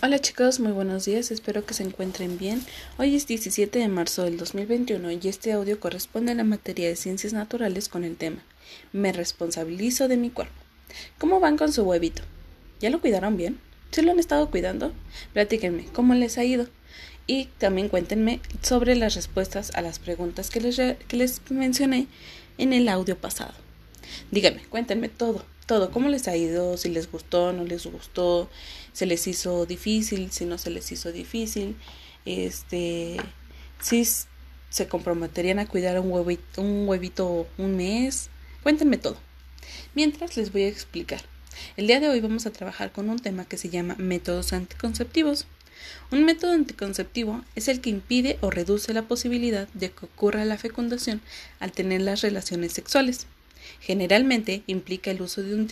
Hola chicos, muy buenos días, espero que se encuentren bien. Hoy es 17 de marzo del 2021 y este audio corresponde a la materia de ciencias naturales con el tema Me responsabilizo de mi cuerpo. ¿Cómo van con su huevito? ¿Ya lo cuidaron bien? ¿Se lo han estado cuidando? Platíquenme, ¿cómo les ha ido? Y también cuéntenme sobre las respuestas a las preguntas que les, que les mencioné en el audio pasado. Díganme, cuéntenme todo todo, cómo les ha ido, si les gustó, no les gustó, se les hizo difícil, si no se les hizo difícil, este, si se comprometerían a cuidar un huevito, un huevito un mes, cuéntenme todo. Mientras les voy a explicar. El día de hoy vamos a trabajar con un tema que se llama métodos anticonceptivos. Un método anticonceptivo es el que impide o reduce la posibilidad de que ocurra la fecundación al tener las relaciones sexuales. Generalmente implica el uso de un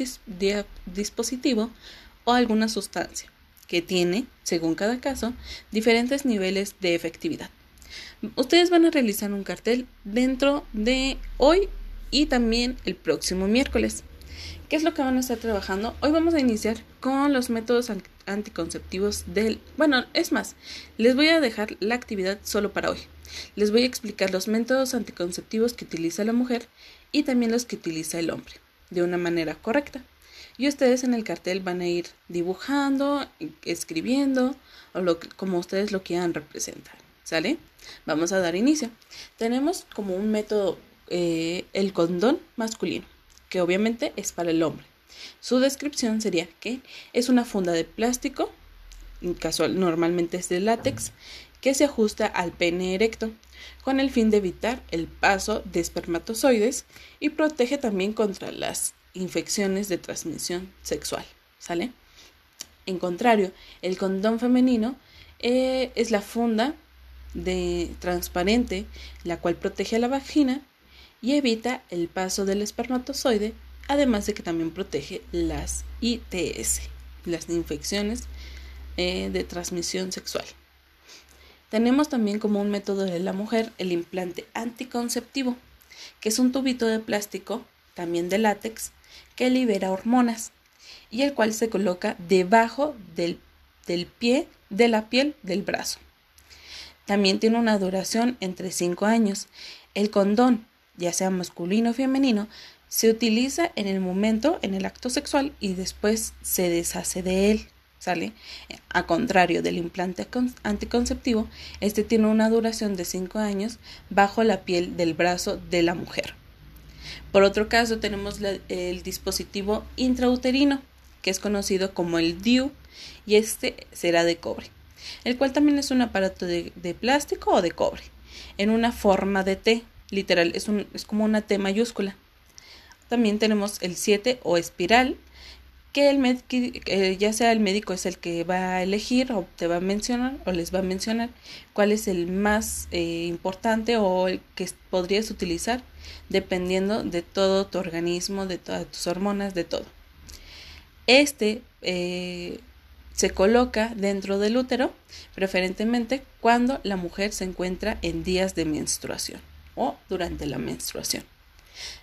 dispositivo o alguna sustancia que tiene, según cada caso, diferentes niveles de efectividad. Ustedes van a realizar un cartel dentro de hoy y también el próximo miércoles. ¿Qué es lo que van a estar trabajando? Hoy vamos a iniciar con los métodos anticonceptivos del... Bueno, es más, les voy a dejar la actividad solo para hoy. Les voy a explicar los métodos anticonceptivos que utiliza la mujer y también los que utiliza el hombre, de una manera correcta. Y ustedes en el cartel van a ir dibujando, escribiendo, o lo, como ustedes lo quieran representar. ¿Sale? Vamos a dar inicio. Tenemos como un método eh, el condón masculino, que obviamente es para el hombre. Su descripción sería que es una funda de plástico, casual, normalmente es de látex, que se ajusta al pene erecto, con el fin de evitar el paso de espermatozoides y protege también contra las infecciones de transmisión sexual. ¿Sale? En contrario, el condón femenino eh, es la funda de transparente, la cual protege a la vagina y evita el paso del espermatozoide, además de que también protege las ITS, las infecciones eh, de transmisión sexual. Tenemos también como un método de la mujer el implante anticonceptivo, que es un tubito de plástico, también de látex, que libera hormonas y el cual se coloca debajo del, del pie de la piel del brazo. También tiene una duración entre 5 años. El condón, ya sea masculino o femenino, se utiliza en el momento, en el acto sexual y después se deshace de él. ¿Sale? A contrario del implante anticonceptivo, este tiene una duración de 5 años bajo la piel del brazo de la mujer. Por otro caso, tenemos el dispositivo intrauterino, que es conocido como el DIU, y este será de cobre, el cual también es un aparato de, plástico o de cobre, en una forma de T, literal, es, un, es como una T mayúscula. También tenemos el 7 o espiral, que el ya sea el médico es el que va a elegir o te va a mencionar o les va a mencionar cuál es el más eh, importante o el que podrías utilizar dependiendo de todo tu organismo, de todas tus hormonas, de todo. Este eh, se coloca dentro del útero, preferentemente cuando la mujer se encuentra en días de menstruación o durante la menstruación.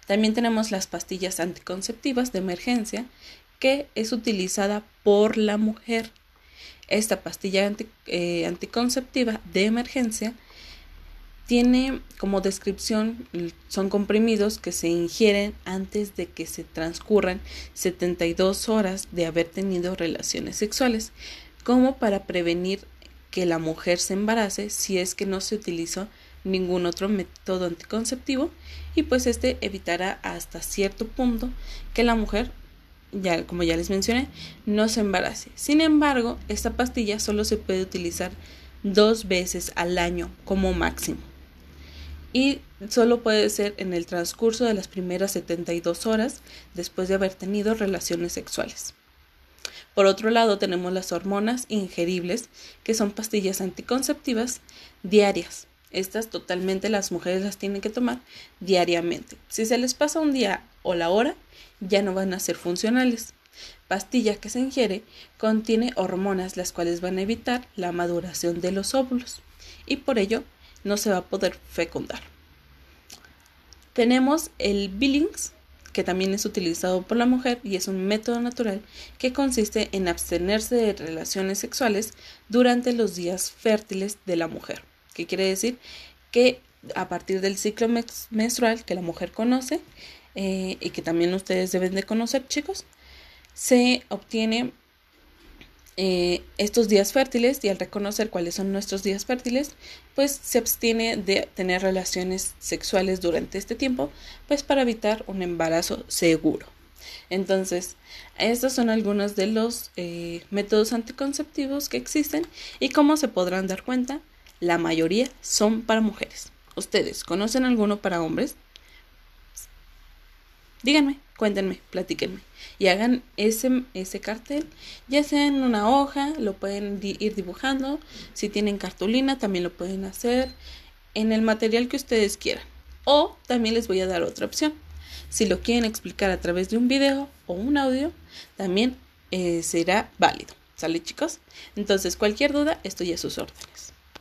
También tenemos las pastillas anticonceptivas de emergencia que es utilizada por la mujer. Esta pastilla eh, anticonceptiva de emergencia tiene como descripción, son comprimidos que se ingieren antes de que se transcurran 72 horas de haber tenido relaciones sexuales, como para prevenir que la mujer se embarace si es que no se utilizó ningún otro método anticonceptivo y pues este evitará hasta cierto punto que la mujer ya, como ya les mencioné, no se embarace. Sin embargo, esta pastilla solo se puede utilizar dos veces al año como máximo. Y solo puede ser en el transcurso de las primeras 72 horas después de haber tenido relaciones sexuales. Por otro lado, tenemos las hormonas ingeribles, que son pastillas anticonceptivas diarias. Estas totalmente las mujeres las tienen que tomar diariamente. Si se les pasa un día o la hora, ya no van a ser funcionales. Pastilla que se ingiere contiene hormonas las cuales van a evitar la maduración de los óvulos y por ello no se va a poder fecundar. Tenemos el Billings, que también es utilizado por la mujer y es un método natural que consiste en abstenerse de relaciones sexuales durante los días fértiles de la mujer. ¿Qué quiere decir? Que a partir del ciclo menstrual que la mujer conoce eh, y que también ustedes deben de conocer, chicos, se obtiene eh, estos días fértiles y al reconocer cuáles son nuestros días fértiles, pues se abstiene de tener relaciones sexuales durante este tiempo, pues para evitar un embarazo seguro. Entonces, estos son algunos de los eh, métodos anticonceptivos que existen y como se podrán dar cuenta, la mayoría son para mujeres. ¿Ustedes conocen alguno para hombres? Díganme, cuéntenme, platíquenme. Y hagan ese, ese cartel, ya sea en una hoja, lo pueden ir dibujando. Si tienen cartulina, también lo pueden hacer en el material que ustedes quieran. O también les voy a dar otra opción. Si lo quieren explicar a través de un video o un audio, también eh, será válido. ¿Sale chicos? Entonces, cualquier duda, estoy a sus órdenes.